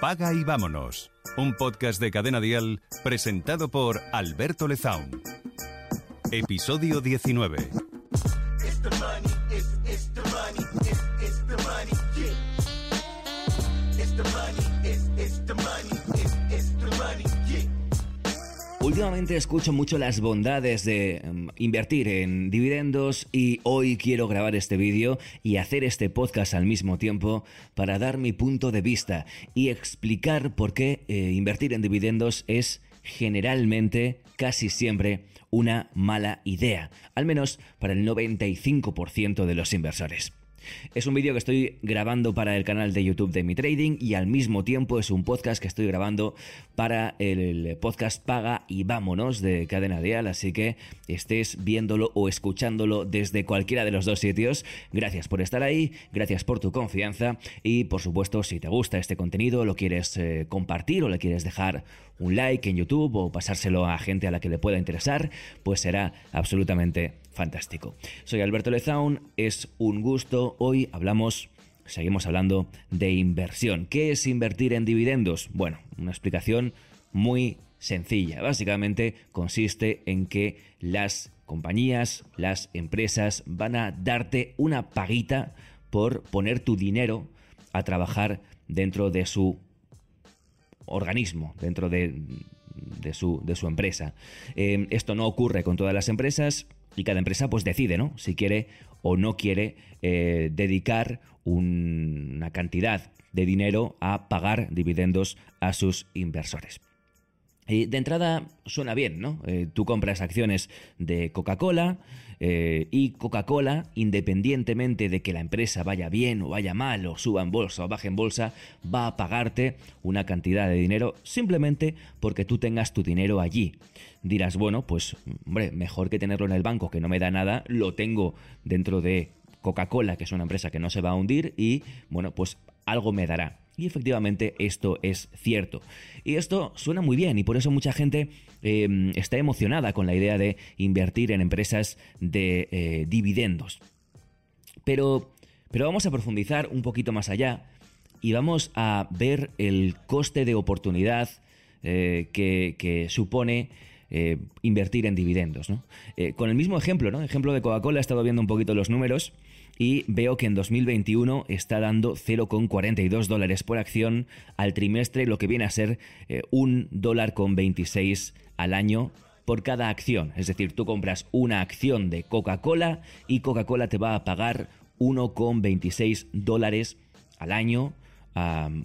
Paga y vámonos. Un podcast de Cadena Dial presentado por Alberto Lezaun. Episodio 19. Últimamente escucho mucho las bondades de em, invertir en dividendos y hoy quiero grabar este vídeo y hacer este podcast al mismo tiempo para dar mi punto de vista y explicar por qué eh, invertir en dividendos es generalmente, casi siempre, una mala idea, al menos para el 95% de los inversores. Es un vídeo que estoy grabando para el canal de YouTube de Mi Trading y al mismo tiempo es un podcast que estoy grabando para el podcast Paga y Vámonos de Cadena Dial, así que estés viéndolo o escuchándolo desde cualquiera de los dos sitios. Gracias por estar ahí, gracias por tu confianza y por supuesto si te gusta este contenido, lo quieres eh, compartir o le quieres dejar un like en YouTube o pasárselo a gente a la que le pueda interesar, pues será absolutamente fantástico. Soy Alberto Lezaun, es un gusto. Hoy hablamos, seguimos hablando de inversión. ¿Qué es invertir en dividendos? Bueno, una explicación muy sencilla. Básicamente consiste en que las compañías, las empresas van a darte una paguita por poner tu dinero a trabajar dentro de su organismo, dentro de, su, de su, empresa. Eh, esto no ocurre con todas las empresas y cada empresa pues decide, ¿no? Si quiere o no quiere eh, dedicar una cantidad de dinero a pagar dividendos a sus inversores. Y de entrada suena bien, ¿no? Eh, tú compras acciones de Coca-Cola eh, y Coca-Cola, independientemente de que la empresa vaya bien o vaya mal, o suba en bolsa o baje en bolsa, va a pagarte una cantidad de dinero simplemente porque tú tengas tu dinero allí. Dirás, bueno, pues, hombre, mejor que tenerlo en el banco que no me da nada, lo tengo dentro de Coca-Cola, que es una empresa que no se va a hundir y, bueno, pues algo me dará. Y efectivamente esto es cierto. Y esto suena muy bien y por eso mucha gente em, está emocionada con la idea de invertir en empresas de eh, dividendos. Pero, pero vamos a profundizar un poquito más allá y vamos a ver el coste de oportunidad eh, que, supone eh, invertir en dividendos. con el mismo ejemplo, ¿no? Ejemplo de Coca-Cola, he estado viendo un poquito los números y veo que en 2021 está dando 0,42 dólares por acción al trimestre, lo que viene a ser eh, un dólar con 26 al año por cada acción. Es decir, tú compras una acción de Coca-Cola y Coca-Cola te va a pagar 1,26 dólares al año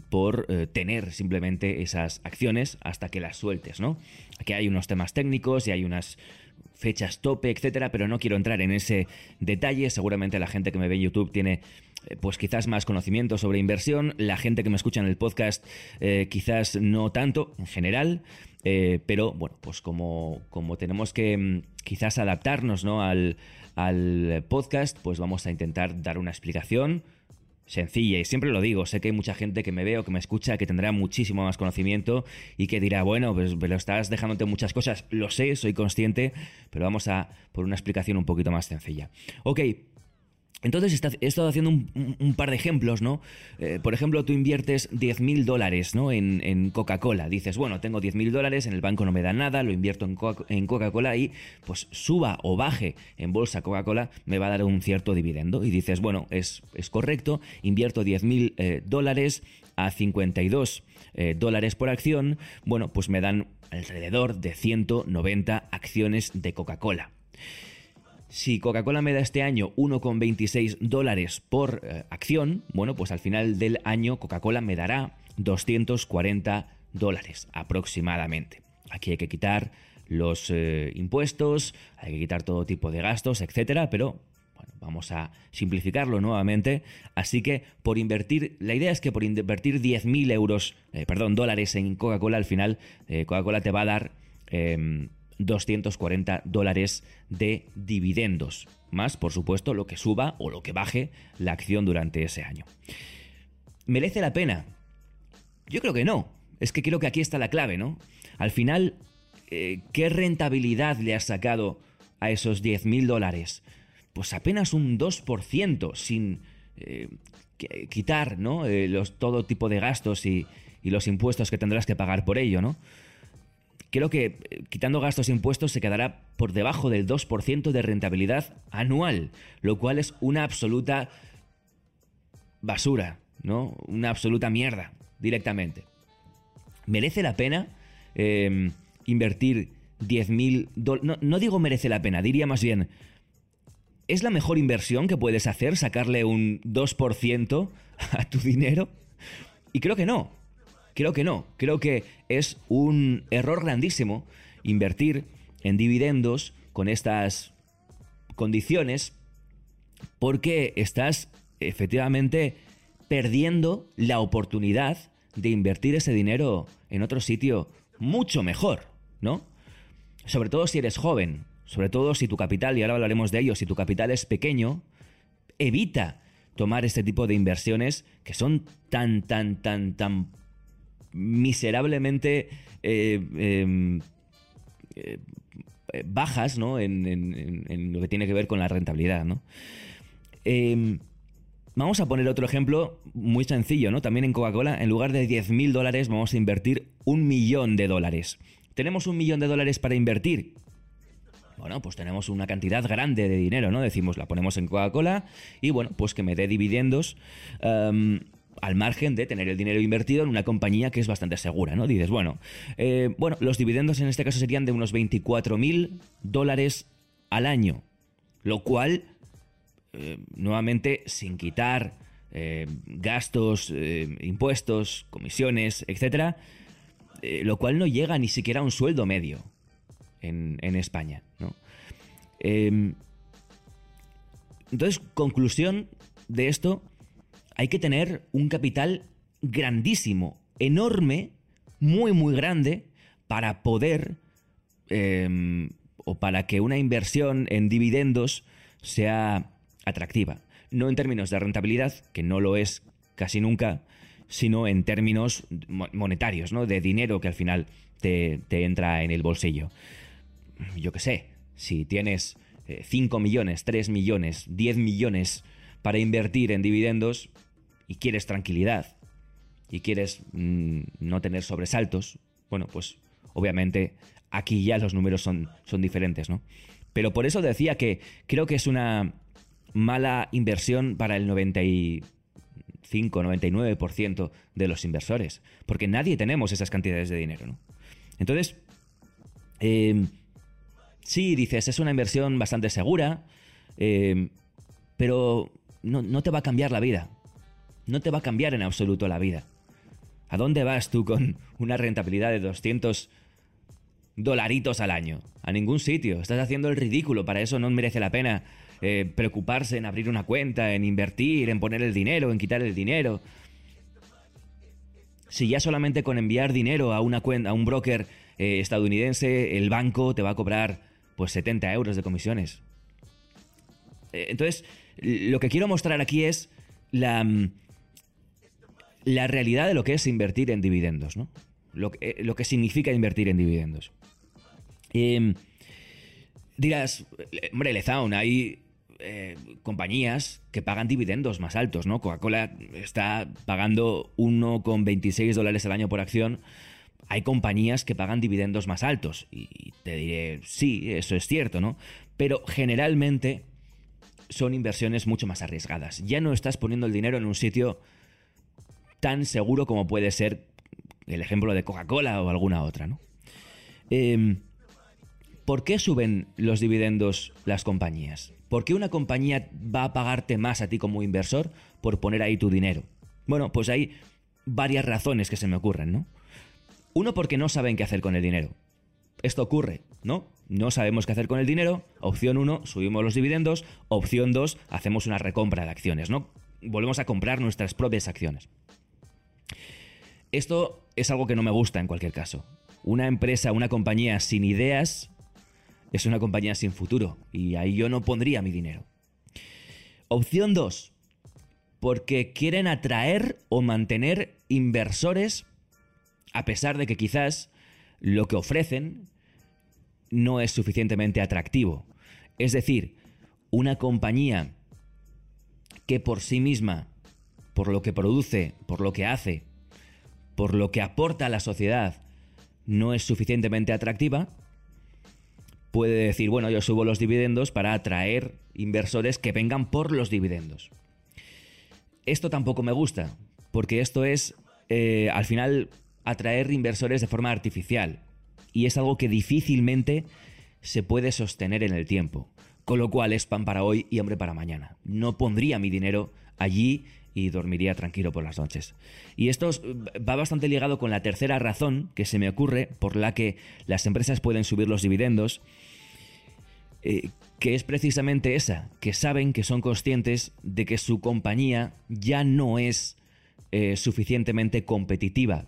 por eh, tener simplemente esas acciones hasta que las sueltes, ¿no? Aquí hay unos temas técnicos y hay unas fechas tope, etcétera, pero no quiero entrar en ese detalle. Seguramente la gente que me ve en YouTube tiene eh, pues quizás más conocimiento sobre inversión, la gente que me escucha en el podcast eh, quizás no tanto en general, pero bueno, pues como, como tenemos que mm, quizás adaptarnos ¿no? al, al podcast, pues vamos a intentar dar una explicación sencilla y siempre lo digo, sé que hay mucha gente que me ve o que me escucha que tendrá muchísimo más conocimiento y que dirá, bueno, pues estás dejándote muchas cosas, lo sé, soy consciente, pero vamos a por una explicación un poquito más sencilla. Ok, entonces he estado haciendo un, par de ejemplos, ¿no? Eh, por ejemplo, tú inviertes 10.000 dólares ¿no? en, Coca-Cola. Dices, bueno, tengo 10.000 dólares, en el banco no me da nada, lo invierto en, Coca-Cola y pues suba o baje en bolsa Coca-Cola, me va a dar un cierto dividendo. Y dices, bueno, es, correcto, invierto 10.000 eh, dólares a 52 eh, dólares por acción, bueno, pues me dan alrededor de 190 acciones de Coca-Cola. Si Coca-Cola me da este año 1,26 dólares por eh, acción, bueno, pues al final del año Coca-Cola me dará 240 dólares aproximadamente. Aquí hay que quitar los eh, impuestos, hay que quitar todo tipo de gastos, etcétera, pero bueno, vamos a simplificarlo nuevamente. Así que por invertir, la idea es que por invertir 10.000 euros, eh, perdón, dólares en Coca-Cola, al final Coca-Cola te va a dar em, 240 dólares de dividendos, más por supuesto lo que suba o lo que baje la acción durante ese año. ¿Merece la pena? Yo creo que no. Es que creo que aquí está la clave, ¿no? Al final, eh, ¿qué rentabilidad le has sacado a esos 10.000 dólares? Pues apenas un 2% sin eh, quitar ¿no? Eh, todo tipo de gastos y los impuestos que tendrás que pagar por ello, ¿no? Creo que eh, quitando gastos e impuestos se quedará por debajo del 2% de rentabilidad anual, lo cual es una absoluta basura, ¿no? Una absoluta mierda, directamente. ¿Merece la pena em, invertir 10.000 dólares? No, no digo merece la pena, diría más bien, ¿es la mejor inversión que puedes hacer sacarle un 2% a tu dinero? Y creo que no. Creo que no. Creo que es un error grandísimo invertir en dividendos con estas condiciones porque estás efectivamente perdiendo la oportunidad de invertir ese dinero en otro sitio mucho mejor, ¿no? Sobre todo si eres joven, sobre todo si tu capital, y ahora hablaremos de ello, si tu capital es pequeño, evita tomar este tipo de inversiones que son tan, tan, tan, tan miserablemente eh, em, eh, bajas ¿no? En, lo que tiene que ver con la rentabilidad. ¿no? Em, vamos a poner otro ejemplo muy sencillo, ¿no? También en Coca-Cola, en lugar de 10.000 dólares, vamos a invertir un millón de dólares. ¿Tenemos un millón de dólares para invertir? Bueno, pues tenemos una cantidad grande de dinero, ¿no? Decimos, la ponemos en Coca-Cola y bueno, pues que me dé dividendos. Em, al margen de tener el dinero invertido en una compañía que es bastante segura, ¿no? Dices, bueno, eh, bueno, los dividendos en este caso serían de unos 24 mil dólares al año, lo cual, eh, nuevamente, sin quitar eh, gastos, impuestos, comisiones, etcétera, lo cual no llega ni siquiera a un sueldo medio en, en España, ¿no? Em, entonces, conclusión de esto hay que tener un capital grandísimo, enorme, muy, muy grande, para poder, em, o para que una inversión en dividendos sea atractiva. No en términos de rentabilidad, que no lo es casi nunca, sino en términos monetarios, ¿no? De dinero que al final te, entra en el bolsillo. Yo qué sé, si tienes 5 eh, millones, 3 millones, 10 millones para invertir en dividendos y quieres tranquilidad y quieres mm, no tener sobresaltos, bueno, pues obviamente aquí ya los números son, son diferentes, ¿no? Pero por eso decía que creo que es una mala inversión para el 95, 99% de los inversores, porque nadie tenemos esas cantidades de dinero, ¿no? Entonces, eh, sí, dices, es una inversión bastante segura, em, pero no, te va a cambiar la vida. No te va a cambiar en absoluto la vida. ¿A dónde vas tú con una rentabilidad de 200 dolaritos al año? A ningún sitio. Estás haciendo el ridículo. Para eso no merece la pena eh, preocuparse en abrir una cuenta, en invertir, en poner el dinero, en quitar el dinero. Si ya solamente con enviar dinero a una cuenta, a un broker eh, estadounidense, el banco te va a cobrar pues 70 euros de comisiones. Eh, entonces, lo que quiero mostrar aquí es la, mm, la realidad de lo que es invertir en dividendos, ¿no? Lo, que, eh, lo que significa invertir en dividendos. Em, dirás, hombre, Lezaun, hay eh, compañías que pagan dividendos más altos, ¿no? Coca-Cola está pagando 1,26 dólares al año por acción. Hay compañías que pagan dividendos más altos. Y te diré, sí, eso es cierto, ¿no? Pero generalmente son inversiones mucho más arriesgadas. Ya no estás poniendo el dinero en un sitio tan seguro como puede ser el ejemplo de Coca-Cola o alguna otra, ¿no? Em, ¿Por qué suben los dividendos las compañías? ¿Por qué una compañía va a pagarte más a ti como inversor por poner ahí tu dinero? Bueno, pues hay varias razones que se me ocurren, ¿no? Uno, porque no saben qué hacer con el dinero. Esto ocurre, ¿no? No sabemos qué hacer con el dinero. Opción 1, subimos los dividendos. Opción 2, hacemos una recompra de acciones, ¿no? Volvemos a comprar nuestras propias acciones. Esto es algo que no me gusta en cualquier caso. Una empresa, una compañía sin ideas es una compañía sin futuro y ahí yo no pondría mi dinero. Opción 2, porque quieren atraer o mantener inversores a pesar de que quizás lo que ofrecen no es suficientemente atractivo. Es decir, una compañía que por sí misma, por lo que produce, por lo que hace, por lo que aporta a la sociedad no es suficientemente atractiva, puede decir, bueno, yo subo los dividendos para atraer inversores que vengan por los dividendos. Esto tampoco me gusta, porque esto es, eh, al final, atraer inversores de forma artificial, y es algo que difícilmente se puede sostener en el tiempo, con lo cual es pan para hoy y hambre para mañana. No pondría mi dinero allí y dormiría tranquilo por las noches. Y esto va bastante ligado con la tercera razón que se me ocurre por la que las empresas pueden subir los dividendos, eh, que es precisamente esa, que saben que son conscientes de que su compañía ya no es eh, suficientemente competitiva.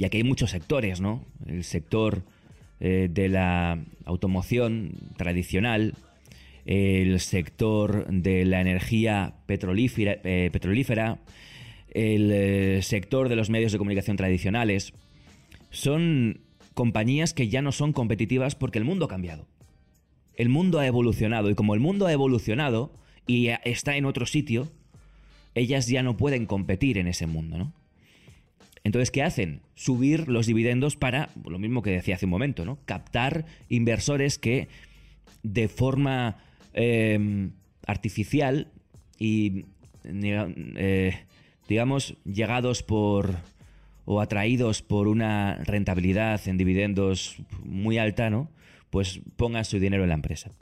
Y aquí hay muchos sectores, ¿no? El sector eh, de la automoción tradicional, el sector de la energía eh, petrolífera, el eh, sector de los medios de comunicación tradicionales, son compañías que ya no son competitivas porque el mundo ha cambiado. El mundo ha evolucionado y como el mundo ha evolucionado y está en otro sitio, ellas ya no pueden competir en ese mundo, ¿no? Entonces, ¿qué hacen? Subir los dividendos para, lo mismo que decía hace un momento, ¿no? Captar inversores que de forma Em, artificial y, eh, digamos, llegados por o atraídos por una rentabilidad en dividendos muy alta, ¿no? Pues pongan su dinero en la empresa.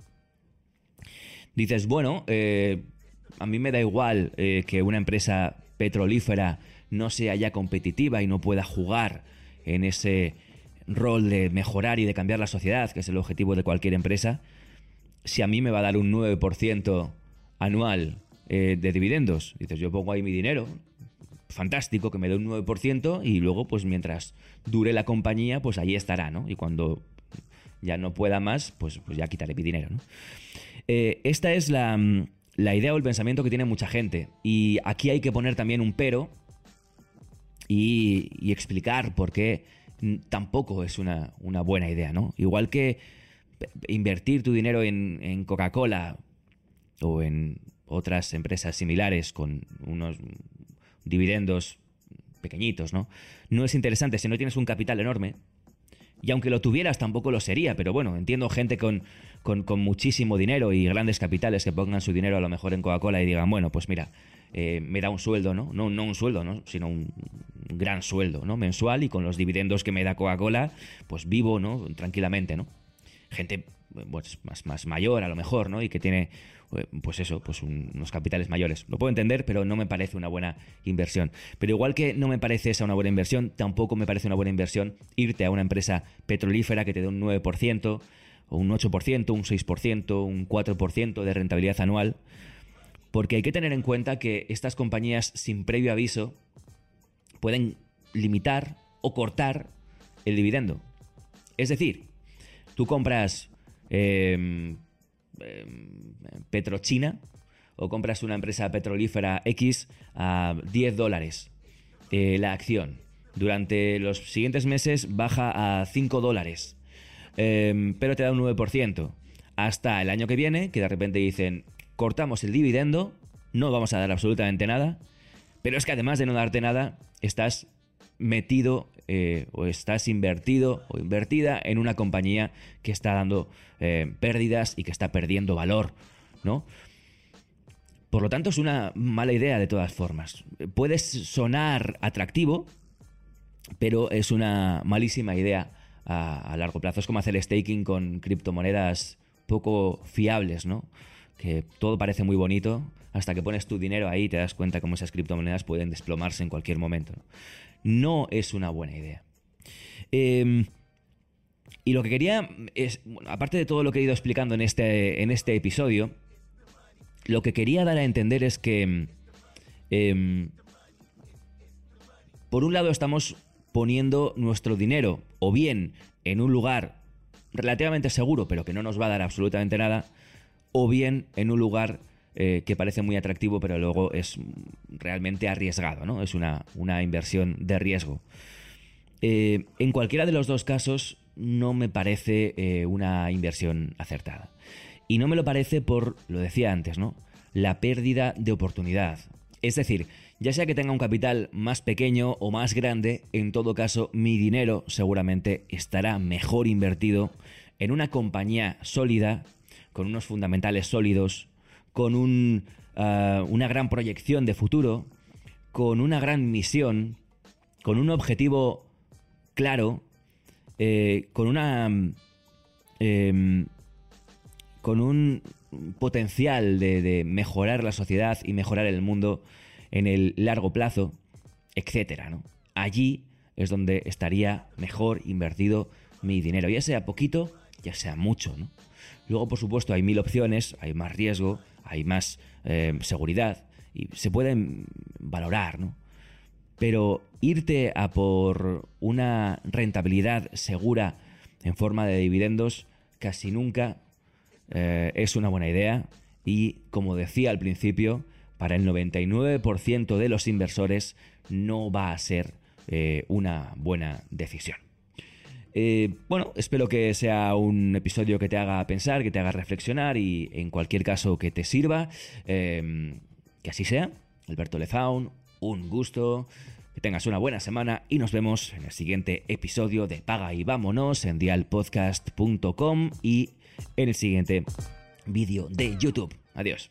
Dices, bueno, eh, a mí me da igual eh, que una empresa petrolífera no sea ya competitiva y no pueda jugar en ese rol de mejorar y de cambiar la sociedad, que es el objetivo de cualquier empresa, si a mí me va a dar un 9% anual eh, de dividendos. Dices, yo pongo ahí mi dinero, fantástico que me dé un 9% y luego, pues mientras dure la compañía, pues ahí estará, ¿no? Y cuando ya no pueda más, pues, pues ya quitaré mi dinero, ¿no? Eh, esta es la, idea o el pensamiento que tiene mucha gente. Y aquí hay que poner también un pero y, explicar por qué tampoco es una, una buena idea, ¿no? Igual que invertir tu dinero en, Coca-Cola o en otras empresas similares con unos dividendos pequeñitos, ¿no? No es interesante si no tienes un capital enorme. Y aunque lo tuvieras, tampoco lo sería. Pero bueno, entiendo gente con, con, muchísimo dinero y grandes capitales que pongan su dinero a lo mejor en Coca-Cola y digan, bueno, pues mira, eh, me da un sueldo, ¿no? ¿no? No un sueldo, ¿no? Sino un gran sueldo, ¿no? Mensual y con los dividendos que me da Coca-Cola, pues vivo, ¿no? Tranquilamente, ¿no? Gente más, más mayor a lo mejor, ¿no? Y que tiene, eh, pues eso, pues unos capitales mayores. Lo puedo entender, pero no me parece una buena inversión. Pero igual que no me parece esa una buena inversión, tampoco me parece una buena inversión irte a una empresa petrolífera que te dé un 9%, o un 8%, un 6%, un 4% de rentabilidad anual. Porque hay que tener en cuenta que estas compañías sin previo aviso pueden limitar o cortar el dividendo. Es decir, Tú compras em, em, Petrochina o compras una empresa petrolífera X a 10 dólares eh, la acción. Durante los siguientes meses baja a 5 dólares, em, pero te da un 9%. Hasta el año que viene, que de repente dicen, cortamos el dividendo, no vamos a dar absolutamente nada, pero es que además de no darte nada, estás metido eh, o estás invertido o invertida en una compañía que está dando eh, pérdidas y que está perdiendo valor, ¿no? Por lo tanto, es una mala idea de todas formas. Puedes sonar atractivo, pero es una malísima idea a, largo plazo. Es como hacer staking con criptomonedas poco fiables, ¿no? Que todo parece muy bonito, hasta que pones tu dinero ahí y te das cuenta cómo esas criptomonedas pueden desplomarse en cualquier momento es una buena idea. Em, y lo que quería es, aparte de todo lo que he ido explicando en este, en este episodio, lo que quería dar a entender es que, em, por un lado, estamos poniendo nuestro dinero o bien en un lugar relativamente seguro, pero que no nos va a dar absolutamente nada, o bien en un lugar eh, que parece muy atractivo, pero luego es realmente arriesgado, ¿no? Es una, inversión de riesgo. Eh, en cualquiera de los dos casos no me parece eh, una inversión acertada. Y no me lo parece por, lo decía antes, ¿no? La pérdida de oportunidad. Es decir, Ya sea que tenga un capital más pequeño o más grande, en todo caso mi dinero seguramente estará mejor invertido en una compañía sólida, con unos fundamentales sólidos, con un, ah, una gran proyección de futuro, con una gran misión, con un objetivo claro, eh, con una... Em, con un potencial de, mejorar la sociedad y mejorar el mundo en el largo plazo, etcétera, ¿no? Allí es donde estaría mejor invertido mi dinero, ya sea poquito, ya sea mucho. Luego, por supuesto, hay mil opciones, hay más riesgo, hay más eh, seguridad y se pueden valorar, ¿no? Pero irte a por una rentabilidad segura en forma de dividendos casi nunca eh, es una buena idea y, como decía al principio, para el 99% de los inversores no va a ser eh, una buena decisión. Eh, bueno, espero que sea un episodio que te haga pensar, que te haga reflexionar y en cualquier caso que te sirva. que así sea. Alberto Lezaun, un gusto. Que tengas una buena semana y nos vemos en el siguiente episodio de Paga y Vámonos en dialpodcast.com y en el siguiente vídeo de YouTube. Adiós.